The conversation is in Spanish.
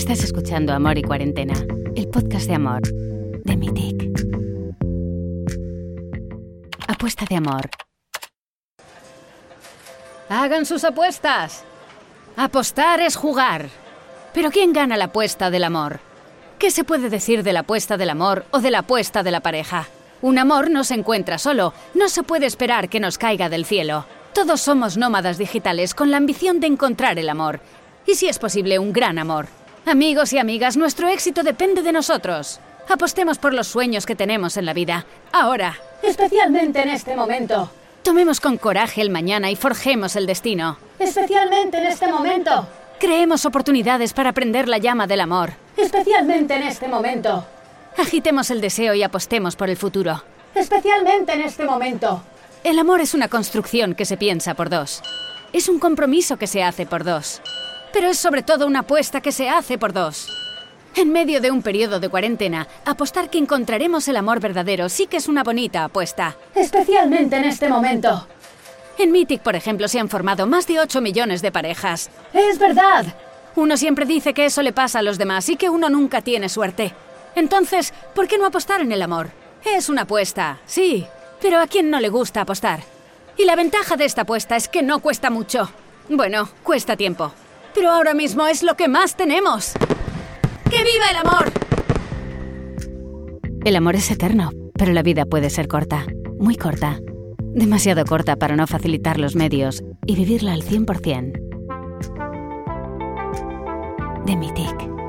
Estás escuchando Amor y Cuarentena, el podcast de amor de Mitic. Apuesta de amor. Hagan sus apuestas. Apostar es jugar. Pero ¿quién gana la apuesta del amor? ¿Qué se puede decir de la apuesta del amor o de la apuesta de la pareja? Un amor no se encuentra solo, no se puede esperar que nos caiga del cielo. Todos somos nómadas digitales con la ambición de encontrar el amor. Y si es posible, un gran amor. Amigos y amigas, nuestro éxito depende de nosotros. Apostemos por los sueños que tenemos en la vida, ahora. Especialmente en este momento. Tomemos con coraje el mañana y forjemos el destino. Especialmente en este momento. Creemos oportunidades para prender la llama del amor. Especialmente en este momento. Agitemos el deseo y apostemos por el futuro. Especialmente en este momento. El amor es una construcción que se piensa por dos. Es un compromiso que se hace por dos. Pero es sobre todo una apuesta que se hace por dos. En medio de un periodo de cuarentena, apostar que encontraremos el amor verdadero sí que es una bonita apuesta. Especialmente en este momento. En Mythic, por ejemplo, se han formado más de 8 millones de parejas. Es verdad. Uno siempre dice que eso le pasa a los demás y que uno nunca tiene suerte. Entonces, ¿por qué no apostar en el amor? Es una apuesta, sí, pero ¿a quién no le gusta apostar? Y la ventaja de esta apuesta es que no cuesta mucho. Bueno, cuesta tiempo. Pero ahora mismo es lo que más tenemos. ¡Que viva el amor! El amor es eterno, pero la vida puede ser corta, muy corta. Demasiado corta para no facilitar los medios y vivirla al 100%. De Mitic.